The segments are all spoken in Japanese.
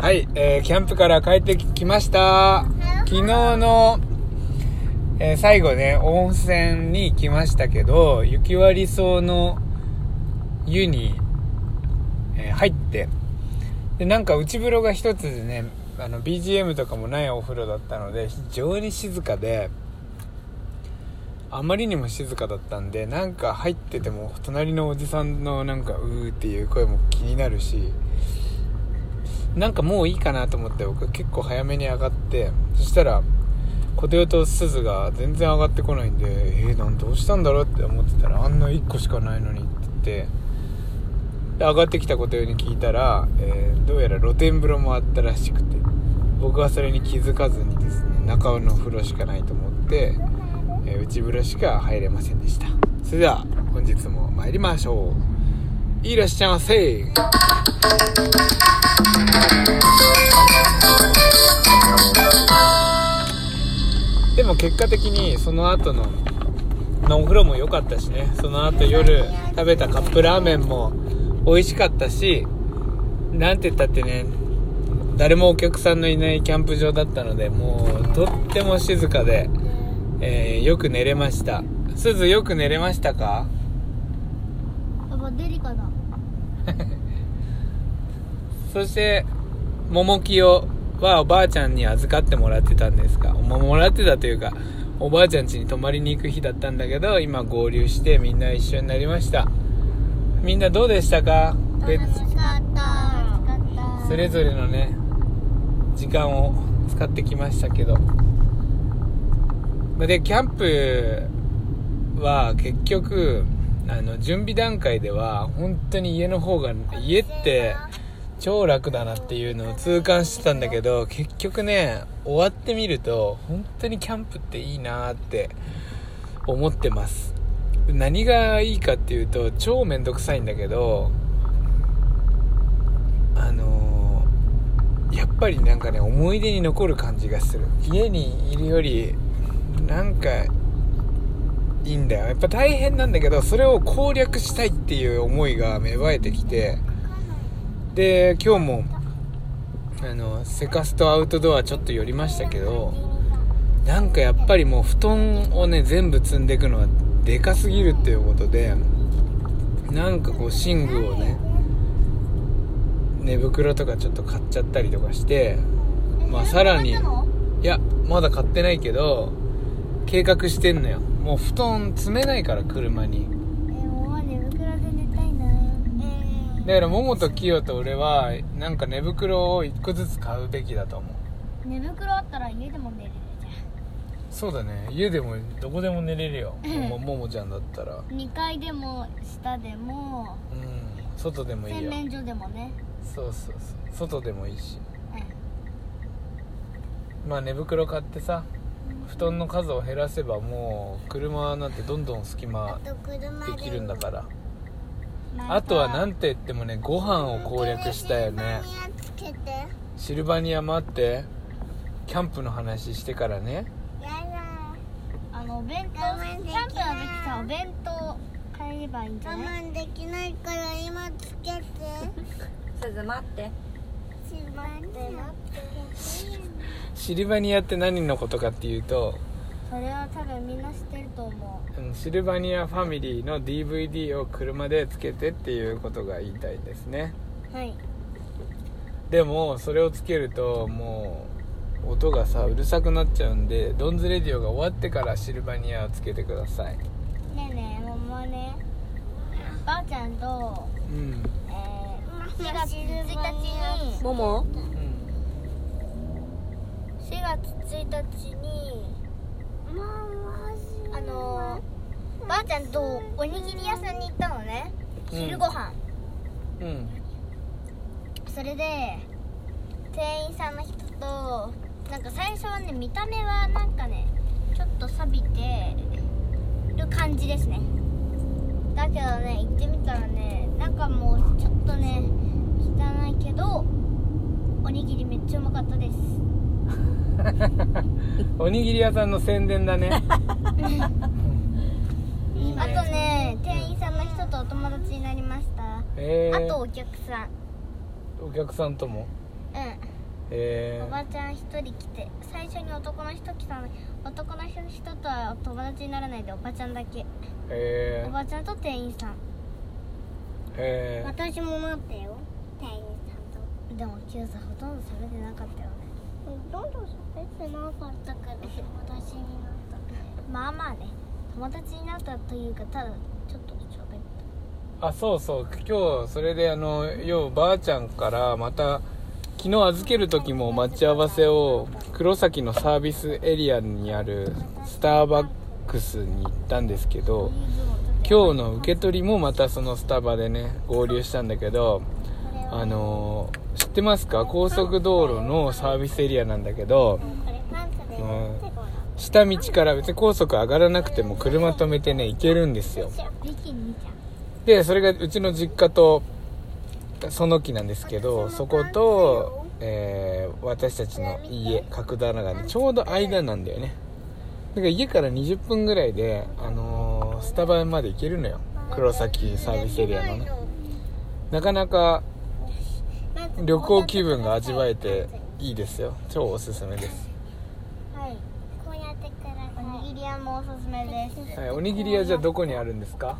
はい、えーキャンプから帰ってきました。昨日の、えー最後ね、温泉に来ましたけど、雪割草の湯に、えー入って、で、なんか内風呂が一つでね、あの、BGM とかもないお風呂だったので、非常に静かで、あまりにも静かだったんで、なんか入ってても、隣のおじさんのなんか、うーっていう声も気になるし、なんかもういいかなと思って僕結構早めに上がってそしたらコテオとスズが全然上がってこないんでえー、なんどうしたんだろうって思ってたらあんな1個しかないのにって言って上がってきたコテオに聞いたら、えーどうやら露天風呂もあったらしくて僕はそれに気づかずにですね中の風呂しかないと思って、えー内風呂しか入れませんでした。それでは本日も参りましょう。いらっしゃいませ。でも結果的にその後の、まあ、お風呂も良かったしね。その後夜食べたカップラーメンも美味しかったし。なんて言ったってね誰もお客さんのいないキャンプ場だったのでもうとっても静かで、えーよく寝れました。すずよく寝れましたか？やっぱデリカだそして桃清はおばあちゃんに預かってもらってたんですがももらってたというかおばあちゃん家に泊まりに行く日だったんだけど今合流してみんな一緒になりました。みんなどうでしたか？別楽しかった。それぞれのね時間を使ってきましたけど。でキャンプは結局あの準備段階では本当に家の方が家って超楽だなっていうのを痛感してたんだけど結局ね終わってみると本当にキャンプっていいなって思ってます。何がいいかっていうと超めんどくさいんだけどあのーやっぱりなんかね思い出に残る感じがする。家にいるよりなんかいいんだよ。やっぱ大変なんだけどそれを攻略したいっていう思いが芽生えてきてで今日もあのセカストアウトドアちょっと寄りましたけどなんかやっぱりもう布団をね全部積んでいくのはでかすぎるっていうことでなんかこう寝具をね寝袋とかちょっと買っちゃったりとかしてまあさらにいやまだ買ってないけど計画してんのよ。もう布団積めないから車に。えもう寝袋で寝たいな。だから桃とキヨと俺はなんか寝袋を1個ずつ買うべきだと思う。寝袋あったら家でも寝れるじゃそうだね。家でもどこでも寝れるよ。うん。もももちゃんだったら。ん2階でも下でもうん。外でもいいよ。洗面所でもね。そうそうそう。外でもいいし。うん。まあ寝袋買ってさ布団の数を減らせばもう車なんてどんどん隙間できるんだから。あとはなんて言ってもねご飯を攻略したよね。シルバニア待って。キャンプの話してからね。あのお弁当キャンプの時さお弁当買えばいいんじゃない？我慢できないから今つけて。すず待って。しまってシルバニアって何のことかっていうとそれは多分みんな知ってると思あのシルバニアファミリーの DVD を車でつけてっていうことが言いたいですね。うはい。でもそれをつけるともう音がさうるさくなっちゃうんでドンズレディオが終わってからシルバニアをつけてください。ねえねえももね。ばあちゃんと、うん。えー、4月1日にももうん4月1日にあのーばあちゃんとおにぎり屋さんに行ったのね。うん。昼ご飯、うん。それで店員さんの人となんか最初はね見た目はなんかねちょっと錆びてる感じですね。だけどね行ってみたらね中もちょっとね汚いけどおにぎりめっちゃうまかったです おにぎり屋さんの宣伝だね。いいね。あとね店員さんの人とお友達になりました、えー、あとお客さん。お客さんとも？うん。えおばちゃん一人来て最初に男の人来たのに男の人とは友達にならないでおばちゃんだけ。ー、えおばちゃんと店員さん。ー、えー、私も待ってよ。店員さんと。でもキューさほとんど喋ってなかったよねどんどん喋ってなかったから友達になったまあまあね友達になったというかただちょっと喋ったあそうそう。今日それであのようばあちゃんからまた昨日預ける時も待ち合わせを黒崎のサービスエリアにあるスターバックスに行ったんですけど今日の受け取りもまたそのスタバでね合流したんだけどあのー知ってますか？高速道路のサービスエリアなんだけどうん。下道から別に高速上がらなくても車止めてね行けるんですよ。でそれがうちの実家とその木なんですけどそこと、えー私たちの家角棚がねちょうど間なんだよね。だから家から20分ぐらいで、あのースタバまで行けるのよ。黒崎サービスエリアのね。なかなか旅行気分が味わえていいですよ。超おすすめです、はい。こうやってくださおにぎり屋もおすすめです。はい、おにぎり屋じゃあどこにあるんですか？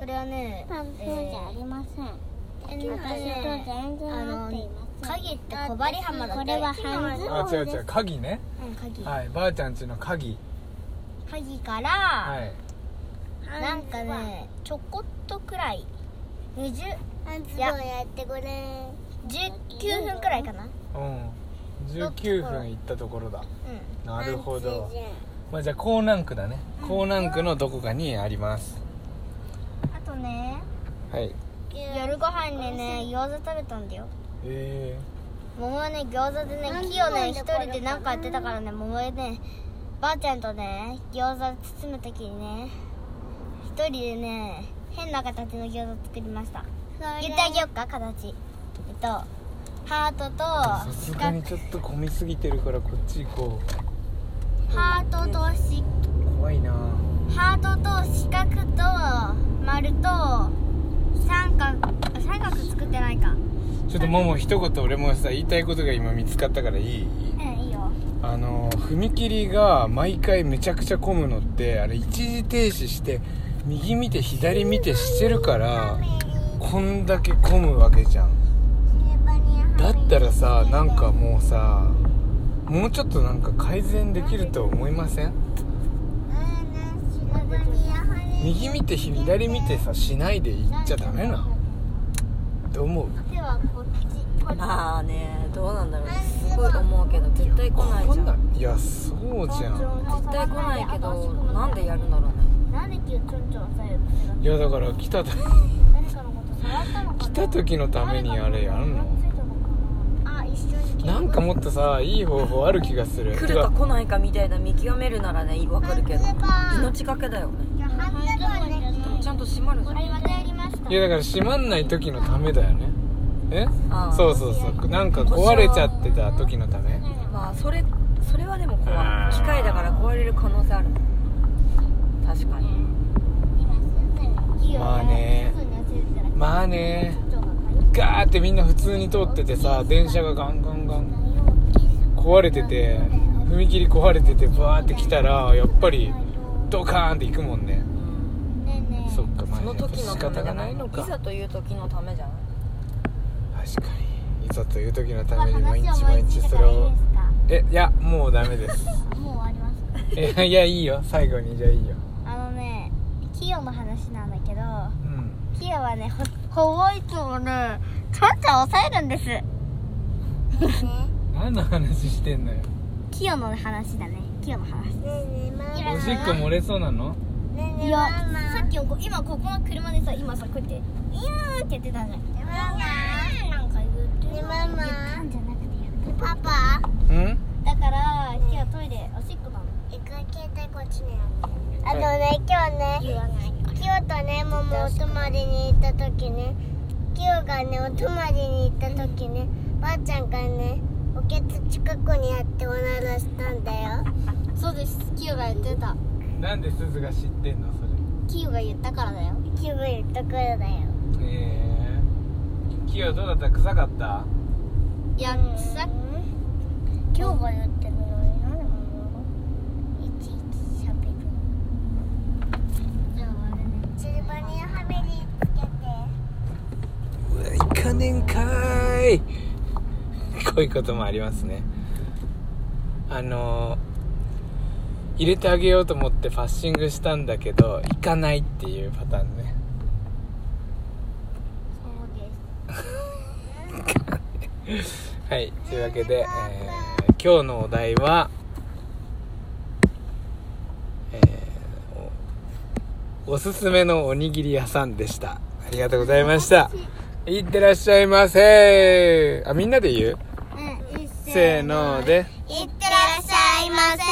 それはねいパンツじゃありません。えー私と全然合っていません。鍵って小針浜だこれは半ズボンあ違う違う鍵ね。うん鍵。はいばあちゃんちの鍵。鍵から、はい。なんかねちょこっとくらい。20半ズボンやってごらん19分くらいかな。うん。19分行ったところだ。うなるほど。まあじゃあ江南区だね。江南区のどこかにあります。んあとねはい。夜ご飯にね餃子食べたんだよ。え桃はね餃子でね木をね一人で何かやってたからね桃はねばあちゃんとね餃子包む時にね一人でね変な形の餃子作りました。言ってあげよっか形えっとハートとー、さすがにちょっと混みすぎてるからこっち行こハートとしう怖いな。ハートと四角と丸と三角あ三角作ってないか。ちょっともも一言俺もさ言いたいことが今見つかったからいい？うんいいよ。あの踏切が毎回めちゃくちゃ混むのってあれ一時停止して右見て左見てしてるからこんだけ混むわけじゃんだったらさなんかもうさもうちょっとなんか改善できると思いません？右見て左見てさしないで行っちゃダメなどう思う？まあねどうなんだろう。すごい思うけど絶対来ないじゃん。いやそうじゃん。絶対来ないけどなんでやるんだろうね。なんで急にちょんちょんされるいやだから来た誰かのこと触ったのかな？来た時のためにあれやんの？なんかもっとさいい方法ある気がする。来るか来ないかみたいな見極めるならねわかるけど。命がけだよね。ちゃんと閉まるじゃん。いやだから閉まんない時のためだよね。え？そうそうそう。なんか壊れちゃってた時のため。まあそれそれはでも怖い。機械だから壊れる可能性ある。確かに。まあね。まあねガーってみんな普通に通っててさ電車がガンガンガン壊れてて踏切壊れててバーって来たらやっぱりドカーンって行くもんね。そっかまあその時の仕方がためじゃなないいのか。いざという時のためじゃない？確かに。いざという時のために毎日毎日それをえいやもうダメです。もう終わりますえいやいいよ。最後にじゃあいいよ。あのねキヨの話なんだけどうん。キヨはねほほぼいつもねちゃんちゃん抑えるんです。何の話してんのよ。キヨの話だね。キヨの話おしっこ漏れそうなの？いやさっきこ今ここの車でさ今さこうやって「いやー」って言ってたじゃんなんか言ってねママ。言ったんじゃなくてやるパパ。うん？だからキヨトイレおしっこなの。一回携帯こっちにある。あのね今日ね言わないとねママお泊まりに行った時ねキヨがねお泊まりに行った時ねばあちゃんがねおけつ近くにあっておならしたんだよ。そうです。キヨが言ってた。なんで鈴が知ってんのそれ。キヨが言ったからだよ。キヨが言ったからだよ。ええ。キヨどうだった？臭かった？いやさ今日が言ってるのに何でママがいちいち喋るのじゃああれねシルバニアファミリーつけてうわ行かねんかーいこういうこともありますね。あの入れてあげようと思ってファッシングしたんだけど行かないっていうパターンね。そうです。はい。というわけで、えー今日のお題は、おすすめのおにぎり屋さんでした。ありがとうございましたいってらっしゃいませ。あみんなで言う？うんせーので。いってらっしゃいませ。